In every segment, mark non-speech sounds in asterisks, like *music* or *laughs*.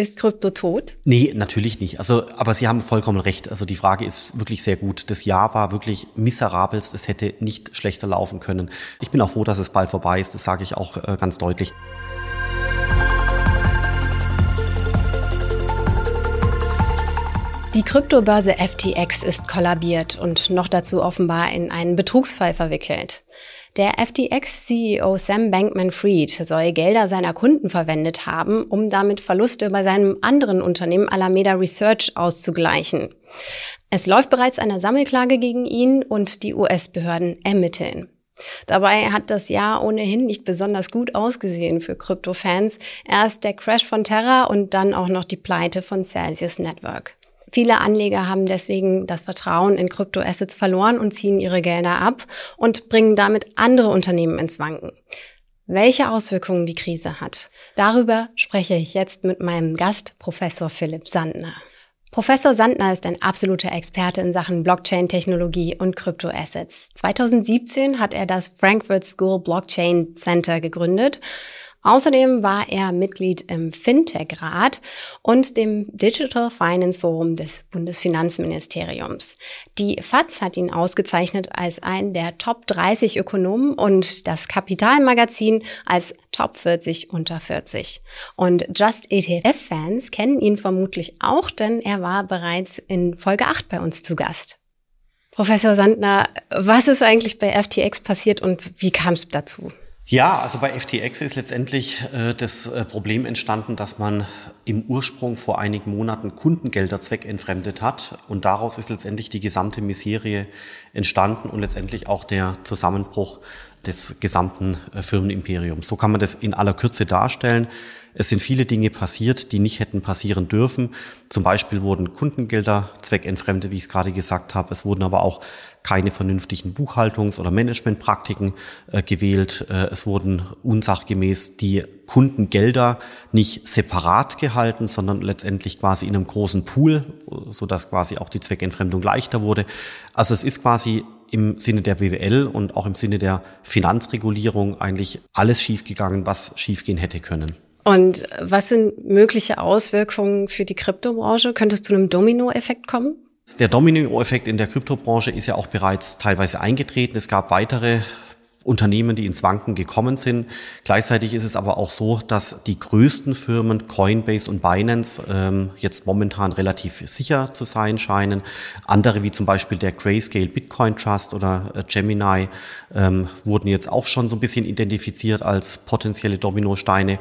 Ist Krypto tot? Nee, natürlich nicht. Also, aber Sie haben vollkommen recht. Also die Frage ist wirklich sehr gut. Das Jahr war wirklich miserabelst. Es hätte nicht schlechter laufen können. Ich bin auch froh, dass es bald vorbei ist. Das sage ich auch äh, ganz deutlich. Die Kryptobörse FTX ist kollabiert und noch dazu offenbar in einen Betrugsfall verwickelt. Der FTX-CEO Sam Bankman-Fried soll Gelder seiner Kunden verwendet haben, um damit Verluste bei seinem anderen Unternehmen Alameda Research auszugleichen. Es läuft bereits eine Sammelklage gegen ihn und die US-Behörden ermitteln. Dabei hat das Jahr ohnehin nicht besonders gut ausgesehen für Krypto-Fans. Erst der Crash von Terra und dann auch noch die Pleite von Celsius Network. Viele Anleger haben deswegen das Vertrauen in Kryptoassets verloren und ziehen ihre Gelder ab und bringen damit andere Unternehmen ins Wanken. Welche Auswirkungen die Krise hat, darüber spreche ich jetzt mit meinem Gast, Professor Philipp Sandner. Professor Sandner ist ein absoluter Experte in Sachen Blockchain-Technologie und Kryptoassets. 2017 hat er das Frankfurt School Blockchain Center gegründet Außerdem war er Mitglied im Fintech-Rat und dem Digital Finance Forum des Bundesfinanzministeriums. Die FAZ hat ihn ausgezeichnet als einen der Top 30 Ökonomen und das Kapitalmagazin als Top 40 unter 40. Und Just ETF-Fans kennen ihn vermutlich auch, denn er war bereits in Folge 8 bei uns zu Gast. Professor Sandner, was ist eigentlich bei FTX passiert und wie kam es dazu? Ja, also bei FTX ist letztendlich äh, das äh, Problem entstanden, dass man im Ursprung vor einigen Monaten Kundengelder zweckentfremdet hat. Und daraus ist letztendlich die gesamte Miserie entstanden und letztendlich auch der Zusammenbruch des gesamten äh, Firmenimperiums. So kann man das in aller Kürze darstellen. Es sind viele Dinge passiert, die nicht hätten passieren dürfen. Zum Beispiel wurden Kundengelder zweckentfremdet, wie ich es gerade gesagt habe. Es wurden aber auch keine vernünftigen Buchhaltungs- oder Managementpraktiken äh, gewählt. Äh, es wurden unsachgemäß die Kundengelder nicht separat gehalten, sondern letztendlich quasi in einem großen Pool, sodass quasi auch die Zweckentfremdung leichter wurde. Also es ist quasi im Sinne der BWL und auch im Sinne der Finanzregulierung eigentlich alles schiefgegangen, was schiefgehen hätte können. Und was sind mögliche Auswirkungen für die Kryptobranche? Könnte es zu einem Dominoeffekt kommen? Der Dominoeffekt in der Kryptobranche ist ja auch bereits teilweise eingetreten. Es gab weitere Unternehmen, die ins Wanken gekommen sind. Gleichzeitig ist es aber auch so, dass die größten Firmen Coinbase und Binance ähm, jetzt momentan relativ sicher zu sein scheinen. Andere wie zum Beispiel der Grayscale Bitcoin Trust oder äh, Gemini ähm, wurden jetzt auch schon so ein bisschen identifiziert als potenzielle Dominosteine.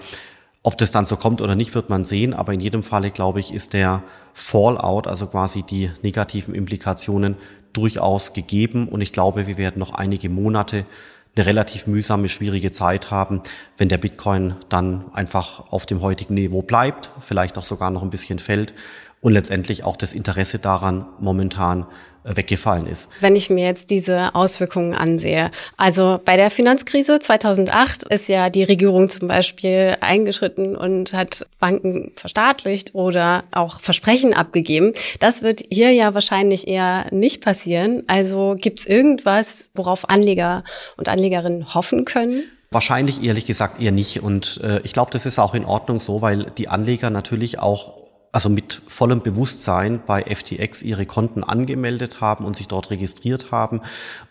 Ob das dann so kommt oder nicht, wird man sehen. Aber in jedem Falle, glaube ich, ist der Fallout, also quasi die negativen Implikationen, durchaus gegeben. Und ich glaube, wir werden noch einige Monate eine relativ mühsame, schwierige Zeit haben, wenn der Bitcoin dann einfach auf dem heutigen Niveau bleibt, vielleicht auch sogar noch ein bisschen fällt und letztendlich auch das Interesse daran momentan weggefallen ist. Wenn ich mir jetzt diese Auswirkungen ansehe, also bei der Finanzkrise 2008 ist ja die Regierung zum Beispiel eingeschritten und hat Banken verstaatlicht oder auch Versprechen abgegeben. Das wird hier ja wahrscheinlich eher nicht passieren. Also gibt es irgendwas, worauf Anleger und Anlegerinnen hoffen können? Wahrscheinlich ehrlich gesagt eher nicht. Und äh, ich glaube, das ist auch in Ordnung so, weil die Anleger natürlich auch also mit vollem Bewusstsein bei FTX ihre Konten angemeldet haben und sich dort registriert haben.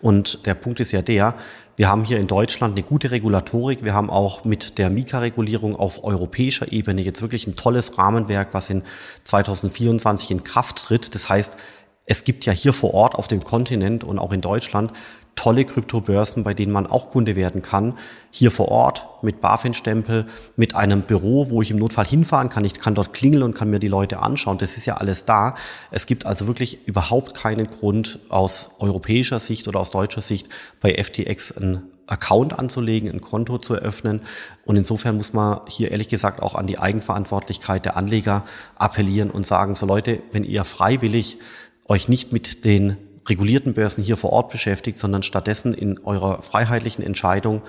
Und der Punkt ist ja der, wir haben hier in Deutschland eine gute Regulatorik. Wir haben auch mit der Mika-Regulierung auf europäischer Ebene jetzt wirklich ein tolles Rahmenwerk, was in 2024 in Kraft tritt. Das heißt, es gibt ja hier vor Ort auf dem Kontinent und auch in Deutschland tolle Kryptobörsen, bei denen man auch Kunde werden kann. Hier vor Ort mit BaFin-Stempel, mit einem Büro, wo ich im Notfall hinfahren kann. Ich kann dort klingeln und kann mir die Leute anschauen. Das ist ja alles da. Es gibt also wirklich überhaupt keinen Grund aus europäischer Sicht oder aus deutscher Sicht bei FTX einen Account anzulegen, ein Konto zu eröffnen. Und insofern muss man hier ehrlich gesagt auch an die Eigenverantwortlichkeit der Anleger appellieren und sagen, so Leute, wenn ihr freiwillig euch nicht mit den regulierten Börsen hier vor Ort beschäftigt, sondern stattdessen in eurer freiheitlichen Entscheidung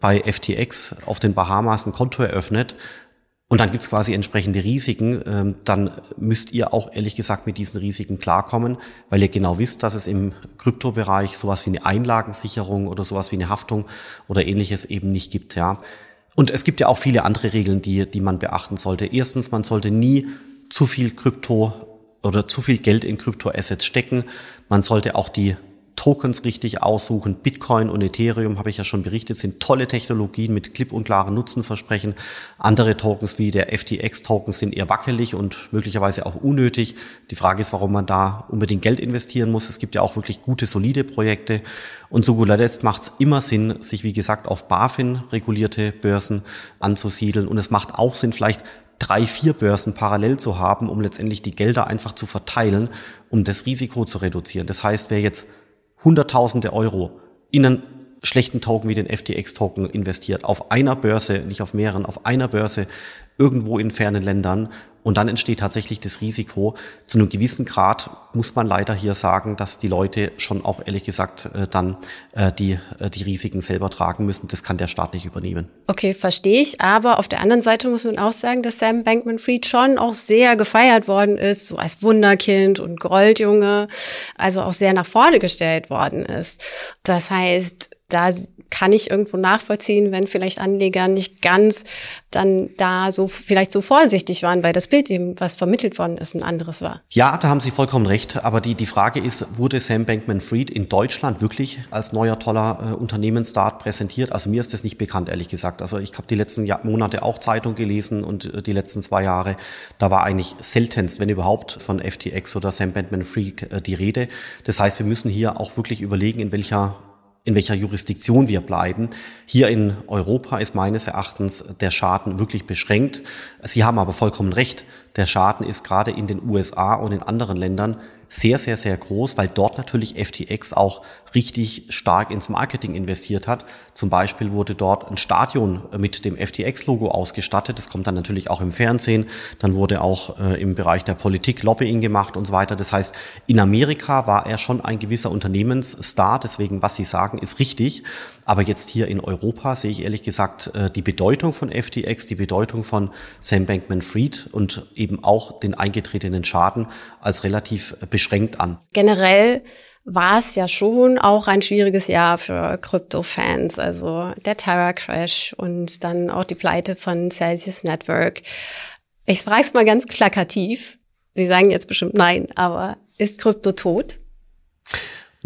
bei FTX auf den Bahamas ein Konto eröffnet und dann gibt's quasi entsprechende Risiken, ähm, dann müsst ihr auch ehrlich gesagt mit diesen Risiken klarkommen, weil ihr genau wisst, dass es im Kryptobereich sowas wie eine Einlagensicherung oder sowas wie eine Haftung oder ähnliches eben nicht gibt. Ja. und es gibt ja auch viele andere Regeln, die, die man beachten sollte. Erstens, man sollte nie zu viel Krypto oder zu viel Geld in Kryptoassets stecken. Man sollte auch die Tokens richtig aussuchen. Bitcoin und Ethereum, habe ich ja schon berichtet, sind tolle Technologien mit klipp und klaren Nutzenversprechen. Andere Tokens wie der FTX-Token sind eher wackelig und möglicherweise auch unnötig. Die Frage ist, warum man da unbedingt Geld investieren muss. Es gibt ja auch wirklich gute, solide Projekte. Und zu guter Letzt macht es immer Sinn, sich, wie gesagt, auf BaFin regulierte Börsen anzusiedeln. Und es macht auch Sinn, vielleicht drei, vier Börsen parallel zu haben, um letztendlich die Gelder einfach zu verteilen, um das Risiko zu reduzieren. Das heißt, wer jetzt Hunderttausende Euro in einen schlechten Token wie den FTX-Token investiert, auf einer Börse, nicht auf mehreren, auf einer Börse irgendwo in fernen Ländern und dann entsteht tatsächlich das Risiko. Zu einem gewissen Grad muss man leider hier sagen, dass die Leute schon auch ehrlich gesagt äh, dann äh, die, äh, die Risiken selber tragen müssen. Das kann der Staat nicht übernehmen. Okay, verstehe ich. Aber auf der anderen Seite muss man auch sagen, dass Sam Bankman-Fried schon auch sehr gefeiert worden ist, so als Wunderkind und Goldjunge, also auch sehr nach vorne gestellt worden ist. Das heißt, da kann ich irgendwo nachvollziehen, wenn vielleicht Anleger nicht ganz dann da so vielleicht so vorsichtig waren, weil das Bild eben, was vermittelt worden ist, ein anderes war. Ja, da haben Sie vollkommen recht. Aber die, die Frage ist, wurde Sam Bankman-Fried in Deutschland wirklich als neuer toller äh, Unternehmensstart präsentiert? Also mir ist das nicht bekannt, ehrlich gesagt. Also ich habe die letzten Jahr, Monate auch Zeitung gelesen und äh, die letzten zwei Jahre, da war eigentlich seltenst, wenn überhaupt, von FTX oder Sam Bankman-Fried äh, die Rede. Das heißt, wir müssen hier auch wirklich überlegen, in welcher in welcher Jurisdiktion wir bleiben. Hier in Europa ist meines Erachtens der Schaden wirklich beschränkt. Sie haben aber vollkommen recht. Der Schaden ist gerade in den USA und in anderen Ländern sehr, sehr, sehr groß, weil dort natürlich FTX auch richtig stark ins Marketing investiert hat. Zum Beispiel wurde dort ein Stadion mit dem FTX-Logo ausgestattet. Das kommt dann natürlich auch im Fernsehen. Dann wurde auch äh, im Bereich der Politik Lobbying gemacht und so weiter. Das heißt, in Amerika war er schon ein gewisser Unternehmensstar. Deswegen, was Sie sagen, ist richtig. Aber jetzt hier in Europa sehe ich ehrlich gesagt äh, die Bedeutung von FTX, die Bedeutung von Sam Bankman-Fried und eben auch den eingetretenen Schaden als relativ beschränkt an. Generell war es ja schon auch ein schwieriges Jahr für Krypto-Fans. Also der Terra-Crash und dann auch die Pleite von Celsius Network. Ich frage es mal ganz plakativ. Sie sagen jetzt bestimmt nein, aber ist Krypto tot?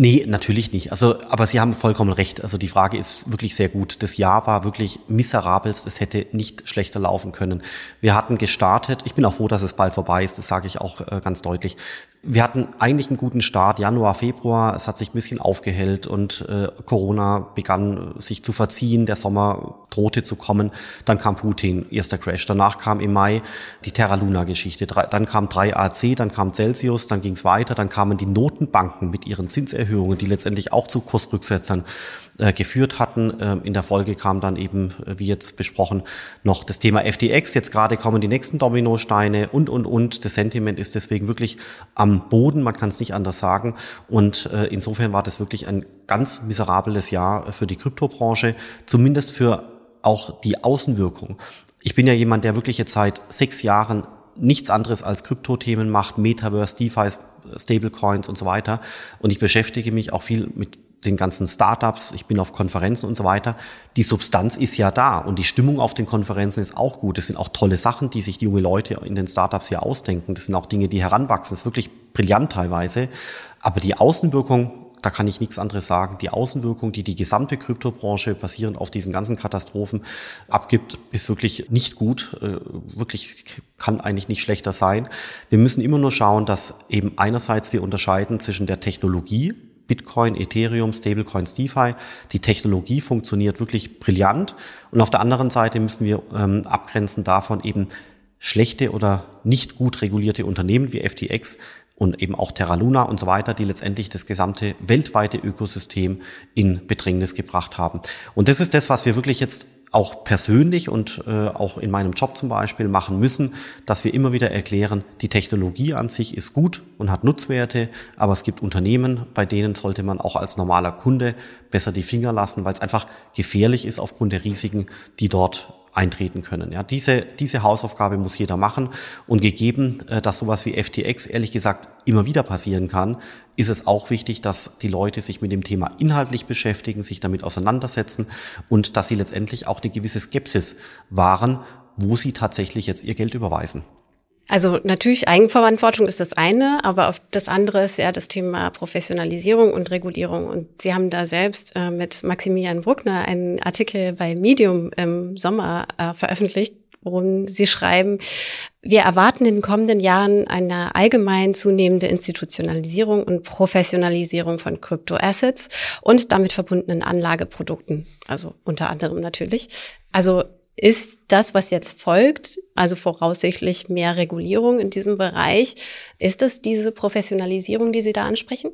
Nee, natürlich nicht. Also, aber Sie haben vollkommen recht. Also die Frage ist wirklich sehr gut. Das Jahr war wirklich miserabelst. Es hätte nicht schlechter laufen können. Wir hatten gestartet. Ich bin auch froh, dass es bald vorbei ist. Das sage ich auch äh, ganz deutlich. Wir hatten eigentlich einen guten Start, Januar, Februar. Es hat sich ein bisschen aufgehellt und äh, Corona begann sich zu verziehen. Der Sommer drohte zu kommen. Dann kam Putin, erster Crash. Danach kam im Mai die Terra Luna-Geschichte. Dann kam 3AC, dann kam Celsius, dann ging es weiter. Dann kamen die Notenbanken mit ihren Zinserhöhungen, die letztendlich auch zu Kursrücksetzern äh, geführt hatten. Ähm, in der Folge kam dann eben, äh, wie jetzt besprochen, noch das Thema FTX. Jetzt gerade kommen die nächsten Dominosteine und, und, und. Das Sentiment ist deswegen wirklich am Boden, man kann es nicht anders sagen. Und äh, insofern war das wirklich ein ganz miserables Jahr für die Kryptobranche, zumindest für auch die Außenwirkung. Ich bin ja jemand, der wirklich jetzt seit sechs Jahren nichts anderes als Kryptothemen macht, Metaverse, DeFi, Stablecoins und so weiter. Und ich beschäftige mich auch viel mit den ganzen Startups, ich bin auf Konferenzen und so weiter. Die Substanz ist ja da und die Stimmung auf den Konferenzen ist auch gut. Das sind auch tolle Sachen, die sich die junge Leute in den Startups hier ausdenken. Das sind auch Dinge, die heranwachsen. Das ist wirklich brillant teilweise. Aber die Außenwirkung, da kann ich nichts anderes sagen. Die Außenwirkung, die die gesamte Kryptobranche basierend auf diesen ganzen Katastrophen abgibt, ist wirklich nicht gut. Äh, wirklich kann eigentlich nicht schlechter sein. Wir müssen immer nur schauen, dass eben einerseits wir unterscheiden zwischen der Technologie, Bitcoin, Ethereum, Stablecoins, DeFi. Die Technologie funktioniert wirklich brillant. Und auf der anderen Seite müssen wir ähm, abgrenzen davon eben schlechte oder nicht gut regulierte Unternehmen wie FTX und eben auch Terra Luna und so weiter, die letztendlich das gesamte weltweite Ökosystem in Bedrängnis gebracht haben. Und das ist das, was wir wirklich jetzt auch persönlich und äh, auch in meinem Job zum Beispiel machen müssen, dass wir immer wieder erklären, die Technologie an sich ist gut und hat Nutzwerte, aber es gibt Unternehmen, bei denen sollte man auch als normaler Kunde besser die Finger lassen, weil es einfach gefährlich ist aufgrund der Risiken, die dort eintreten können. Ja, diese, diese Hausaufgabe muss jeder machen. Und gegeben, äh, dass sowas wie FTX ehrlich gesagt immer wieder passieren kann, ist es auch wichtig, dass die Leute sich mit dem Thema inhaltlich beschäftigen, sich damit auseinandersetzen und dass sie letztendlich auch eine gewisse Skepsis wahren, wo sie tatsächlich jetzt ihr Geld überweisen. Also natürlich Eigenverantwortung ist das eine, aber das andere ist ja das Thema Professionalisierung und Regulierung. Und Sie haben da selbst äh, mit Maximilian Bruckner einen Artikel bei Medium im Sommer äh, veröffentlicht, worum Sie schreiben, wir erwarten in den kommenden Jahren eine allgemein zunehmende Institutionalisierung und Professionalisierung von Kryptoassets und damit verbundenen Anlageprodukten, also unter anderem natürlich. Also ist das, was jetzt folgt, also voraussichtlich mehr Regulierung in diesem Bereich, ist das diese Professionalisierung, die Sie da ansprechen?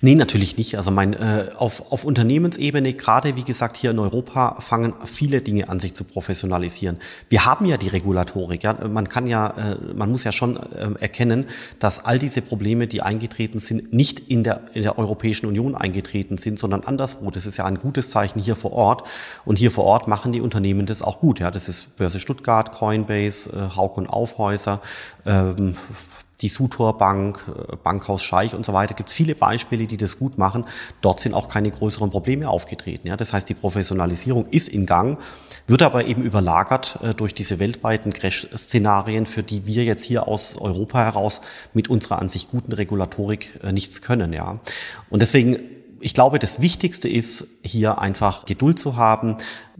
Nee, natürlich nicht. Also mein, äh, auf, auf Unternehmensebene, gerade wie gesagt hier in Europa, fangen viele Dinge an, sich zu professionalisieren. Wir haben ja die Regulatorik. Ja? Man kann ja, äh, man muss ja schon äh, erkennen, dass all diese Probleme, die eingetreten sind, nicht in der, in der Europäischen Union eingetreten sind, sondern anderswo. Das ist ja ein gutes Zeichen hier vor Ort. Und hier vor Ort machen die Unternehmen das auch gut. Ja? Das ist Börse Stuttgart, Coinbase, äh, Hauk und Aufhäuser, ähm, die Sutor Bank, äh, Bankhaus Scheich und so weiter. Gibt es viele Beispiele, die das gut machen. Dort sind auch keine größeren Probleme aufgetreten. Ja, das heißt, die Professionalisierung ist in Gang, wird aber eben überlagert äh, durch diese weltweiten Crash-Szenarien, für die wir jetzt hier aus Europa heraus mit unserer an sich guten Regulatorik äh, nichts können. Ja, und deswegen ich glaube, das Wichtigste ist, hier einfach Geduld zu haben,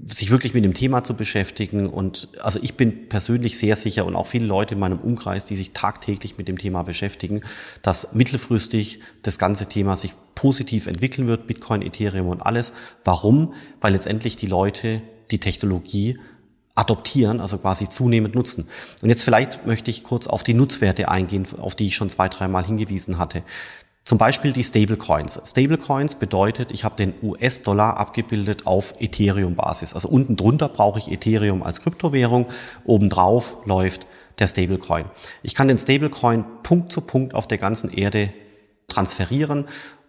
sich wirklich mit dem Thema zu beschäftigen. Und also ich bin persönlich sehr sicher und auch viele Leute in meinem Umkreis, die sich tagtäglich mit dem Thema beschäftigen, dass mittelfristig das ganze Thema sich positiv entwickeln wird, Bitcoin, Ethereum und alles. Warum? Weil letztendlich die Leute die Technologie adoptieren, also quasi zunehmend nutzen. Und jetzt vielleicht möchte ich kurz auf die Nutzwerte eingehen, auf die ich schon zwei, dreimal hingewiesen hatte. Zum Beispiel die Stablecoins. Stablecoins bedeutet, ich habe den US-Dollar abgebildet auf Ethereum-Basis. Also unten drunter brauche ich Ethereum als Kryptowährung, obendrauf läuft der Stablecoin. Ich kann den Stablecoin Punkt zu Punkt auf der ganzen Erde transferieren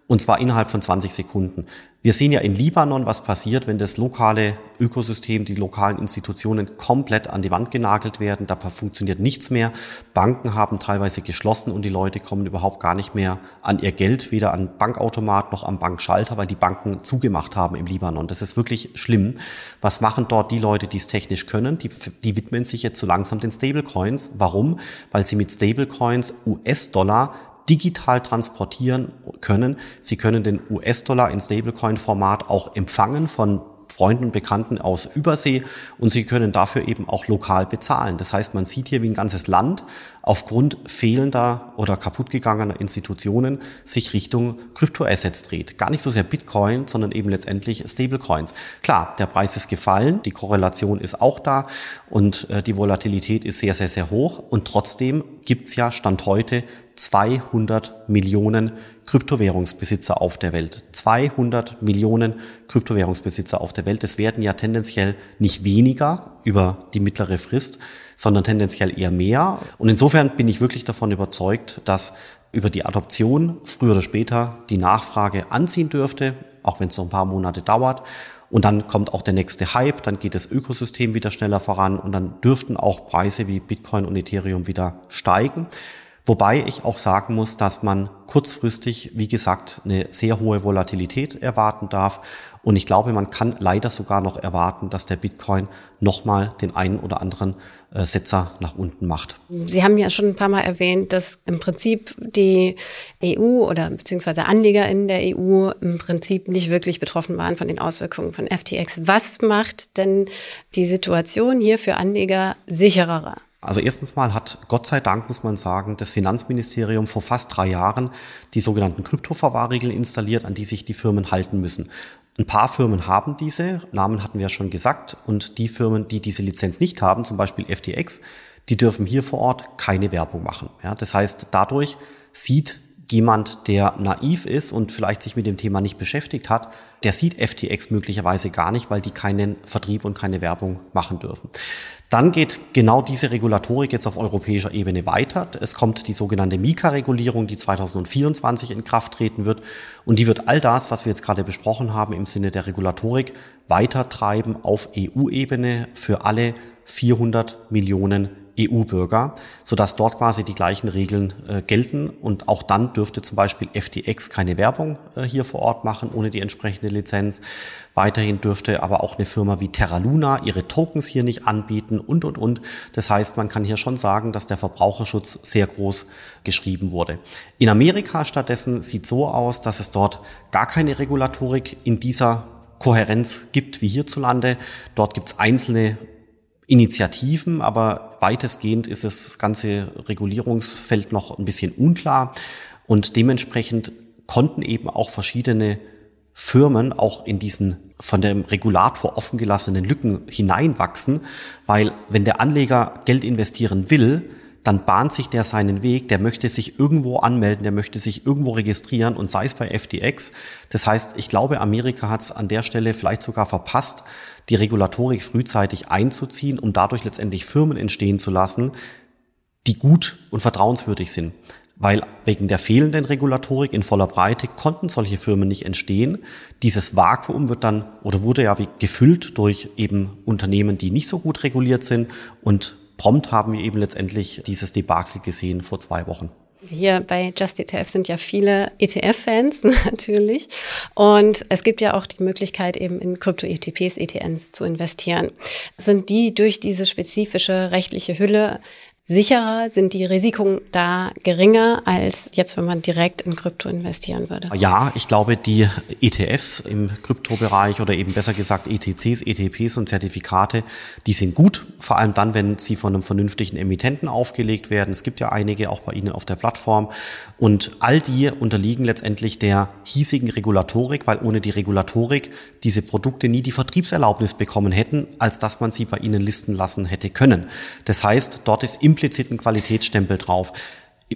und zwar innerhalb von 20 Sekunden. Wir sehen ja in Libanon, was passiert, wenn das lokale Ökosystem, die lokalen Institutionen komplett an die Wand genagelt werden. Da funktioniert nichts mehr. Banken haben teilweise geschlossen und die Leute kommen überhaupt gar nicht mehr an ihr Geld, weder an Bankautomat noch am Bankschalter, weil die Banken zugemacht haben im Libanon. Das ist wirklich schlimm. Was machen dort die Leute, die es technisch können? Die, die widmen sich jetzt so langsam den Stablecoins. Warum? Weil sie mit Stablecoins US-Dollar digital transportieren können. Sie können den US-Dollar in Stablecoin-Format auch empfangen von Freunden und Bekannten aus Übersee und sie können dafür eben auch lokal bezahlen. Das heißt, man sieht hier, wie ein ganzes Land aufgrund fehlender oder kaputtgegangener Institutionen sich Richtung Kryptoassets dreht. Gar nicht so sehr Bitcoin, sondern eben letztendlich Stablecoins. Klar, der Preis ist gefallen, die Korrelation ist auch da und äh, die Volatilität ist sehr, sehr, sehr hoch und trotzdem gibt's ja Stand heute 200 Millionen Kryptowährungsbesitzer auf der Welt. 200 Millionen Kryptowährungsbesitzer auf der Welt. Es werden ja tendenziell nicht weniger über die mittlere Frist, sondern tendenziell eher mehr. Und insofern bin ich wirklich davon überzeugt, dass über die Adoption früher oder später die Nachfrage anziehen dürfte, auch wenn es noch ein paar Monate dauert. Und dann kommt auch der nächste Hype, dann geht das Ökosystem wieder schneller voran und dann dürften auch Preise wie Bitcoin und Ethereum wieder steigen. Wobei ich auch sagen muss, dass man kurzfristig, wie gesagt, eine sehr hohe Volatilität erwarten darf. Und ich glaube, man kann leider sogar noch erwarten, dass der Bitcoin nochmal den einen oder anderen äh, Setzer nach unten macht. Sie haben ja schon ein paar Mal erwähnt, dass im Prinzip die EU oder beziehungsweise Anleger in der EU im Prinzip nicht wirklich betroffen waren von den Auswirkungen von FTX. Was macht denn die Situation hier für Anleger sicherer? Also erstens mal hat Gott sei Dank, muss man sagen, das Finanzministerium vor fast drei Jahren die sogenannten Kryptoverwahrregeln installiert, an die sich die Firmen halten müssen. Ein paar Firmen haben diese, Namen hatten wir ja schon gesagt, und die Firmen, die diese Lizenz nicht haben, zum Beispiel FTX, die dürfen hier vor Ort keine Werbung machen. Ja, das heißt, dadurch sieht jemand, der naiv ist und vielleicht sich mit dem Thema nicht beschäftigt hat, der sieht FTX möglicherweise gar nicht, weil die keinen Vertrieb und keine Werbung machen dürfen. Dann geht genau diese Regulatorik jetzt auf europäischer Ebene weiter. Es kommt die sogenannte Mika-Regulierung, die 2024 in Kraft treten wird. Und die wird all das, was wir jetzt gerade besprochen haben, im Sinne der Regulatorik weitertreiben auf EU-Ebene für alle 400 Millionen EU-Bürger, sodass dort quasi die gleichen Regeln äh, gelten. Und auch dann dürfte zum Beispiel FTX keine Werbung äh, hier vor Ort machen ohne die entsprechende Lizenz. Weiterhin dürfte aber auch eine Firma wie Terra Luna ihre Tokens hier nicht anbieten und, und, und. Das heißt, man kann hier schon sagen, dass der Verbraucherschutz sehr groß geschrieben wurde. In Amerika stattdessen sieht so aus, dass es dort gar keine Regulatorik in dieser Kohärenz gibt wie hierzulande. Dort gibt es einzelne Initiativen, aber weitestgehend ist das ganze Regulierungsfeld noch ein bisschen unklar. Und dementsprechend konnten eben auch verschiedene Firmen auch in diesen von dem Regulator offengelassenen Lücken hineinwachsen, weil wenn der Anleger Geld investieren will, dann bahnt sich der seinen Weg, der möchte sich irgendwo anmelden, der möchte sich irgendwo registrieren und sei es bei FTX. Das heißt, ich glaube, Amerika hat es an der Stelle vielleicht sogar verpasst, die Regulatorik frühzeitig einzuziehen, um dadurch letztendlich Firmen entstehen zu lassen, die gut und vertrauenswürdig sind. Weil wegen der fehlenden Regulatorik in voller Breite konnten solche Firmen nicht entstehen. Dieses Vakuum wird dann oder wurde ja wie gefüllt durch eben Unternehmen, die nicht so gut reguliert sind und prompt haben wir eben letztendlich dieses Debakel gesehen vor zwei Wochen. Hier bei Just ETF sind ja viele ETF-Fans *laughs* natürlich. Und es gibt ja auch die Möglichkeit, eben in Krypto-ETPs, ETNs zu investieren. Sind die durch diese spezifische rechtliche Hülle sicherer? Sind die Risiken da geringer als jetzt, wenn man direkt in Krypto investieren würde? Ja, ich glaube, die ETFs im Kryptobereich oder eben besser gesagt ETCs, ETPs und Zertifikate, die sind gut. Vor allem dann, wenn sie von einem vernünftigen Emittenten aufgelegt werden. Es gibt ja einige auch bei Ihnen auf der Plattform. Und all die unterliegen letztendlich der hiesigen Regulatorik, weil ohne die Regulatorik diese Produkte nie die Vertriebserlaubnis bekommen hätten, als dass man sie bei Ihnen listen lassen hätte können. Das heißt, dort ist im impliziten Qualitätsstempel drauf.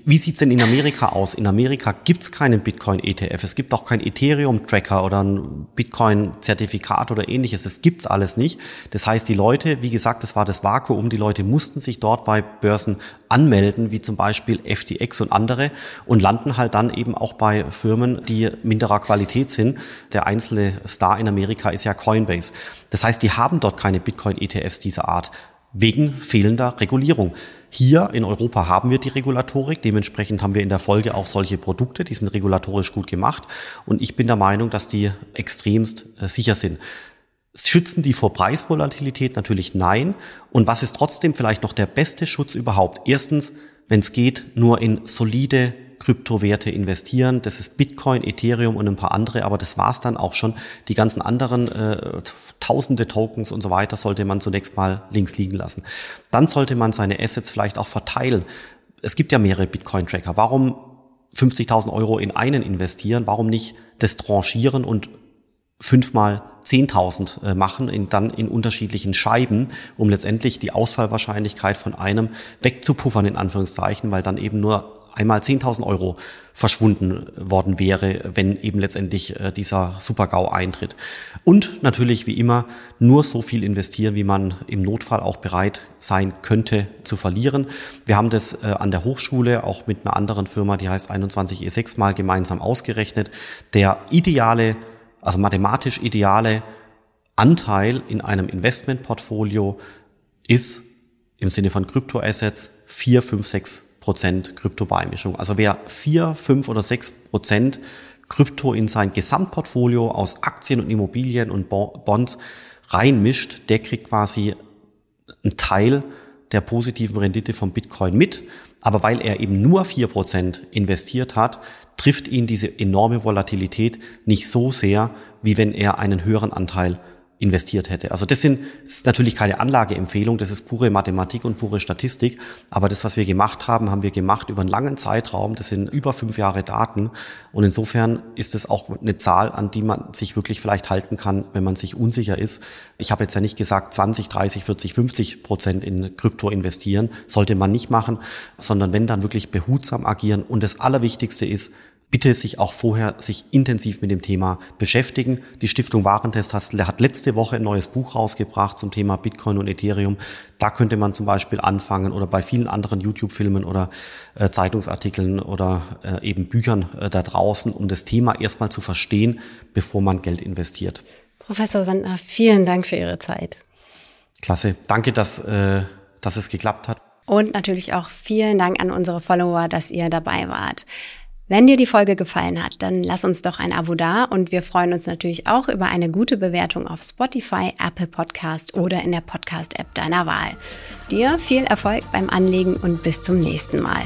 Wie sieht's denn in Amerika aus? In Amerika gibt's keinen Bitcoin-ETF. Es gibt auch kein Ethereum-Tracker oder ein Bitcoin-Zertifikat oder ähnliches. Das gibt's alles nicht. Das heißt, die Leute, wie gesagt, das war das Vakuum, die Leute mussten sich dort bei Börsen anmelden, wie zum Beispiel FTX und andere, und landen halt dann eben auch bei Firmen, die minderer Qualität sind. Der einzelne Star in Amerika ist ja Coinbase. Das heißt, die haben dort keine Bitcoin-ETFs dieser Art wegen fehlender Regulierung. Hier in Europa haben wir die Regulatorik, dementsprechend haben wir in der Folge auch solche Produkte, die sind regulatorisch gut gemacht und ich bin der Meinung, dass die extremst äh, sicher sind. Schützen die vor Preisvolatilität? Natürlich nein. Und was ist trotzdem vielleicht noch der beste Schutz überhaupt? Erstens, wenn es geht, nur in solide Kryptowerte investieren. Das ist Bitcoin, Ethereum und ein paar andere, aber das war's dann auch schon. Die ganzen anderen äh, tausende Tokens und so weiter sollte man zunächst mal links liegen lassen. Dann sollte man seine Assets vielleicht auch verteilen. Es gibt ja mehrere Bitcoin-Tracker. Warum 50.000 Euro in einen investieren? Warum nicht das tranchieren und fünfmal 10.000 äh, machen, in, dann in unterschiedlichen Scheiben, um letztendlich die Ausfallwahrscheinlichkeit von einem wegzupuffern, in Anführungszeichen, weil dann eben nur einmal 10.000 Euro verschwunden worden wäre, wenn eben letztendlich äh, dieser Super-GAU eintritt. Und natürlich, wie immer, nur so viel investieren, wie man im Notfall auch bereit sein könnte zu verlieren. Wir haben das äh, an der Hochschule auch mit einer anderen Firma, die heißt 21E6 mal gemeinsam ausgerechnet. Der ideale, also mathematisch ideale Anteil in einem Investmentportfolio ist im Sinne von Kryptoassets 4, 5, 6 Prozent Kryptobeimischung. Also wer vier, fünf oder sechs Prozent Krypto in sein Gesamtportfolio aus Aktien und Immobilien und Bonds reinmischt, der kriegt quasi einen Teil der positiven Rendite vom Bitcoin mit. Aber weil er eben nur vier Prozent investiert hat, trifft ihn diese enorme Volatilität nicht so sehr, wie wenn er einen höheren Anteil investiert hätte. Also das sind das ist natürlich keine Anlageempfehlung, das ist pure Mathematik und pure Statistik. Aber das, was wir gemacht haben, haben wir gemacht über einen langen Zeitraum. Das sind über fünf Jahre Daten. Und insofern ist es auch eine Zahl, an die man sich wirklich vielleicht halten kann, wenn man sich unsicher ist. Ich habe jetzt ja nicht gesagt 20, 30, 40, 50 Prozent in Krypto investieren. Sollte man nicht machen, sondern wenn dann wirklich behutsam agieren. Und das Allerwichtigste ist, bitte sich auch vorher sich intensiv mit dem Thema beschäftigen. Die Stiftung Warentest hat letzte Woche ein neues Buch rausgebracht zum Thema Bitcoin und Ethereum. Da könnte man zum Beispiel anfangen oder bei vielen anderen YouTube-Filmen oder äh, Zeitungsartikeln oder äh, eben Büchern äh, da draußen, um das Thema erstmal zu verstehen, bevor man Geld investiert. Professor Sandner, vielen Dank für Ihre Zeit. Klasse. Danke, dass, äh, dass es geklappt hat. Und natürlich auch vielen Dank an unsere Follower, dass ihr dabei wart. Wenn dir die Folge gefallen hat, dann lass uns doch ein Abo da und wir freuen uns natürlich auch über eine gute Bewertung auf Spotify, Apple Podcast oder in der Podcast-App deiner Wahl. Dir viel Erfolg beim Anlegen und bis zum nächsten Mal.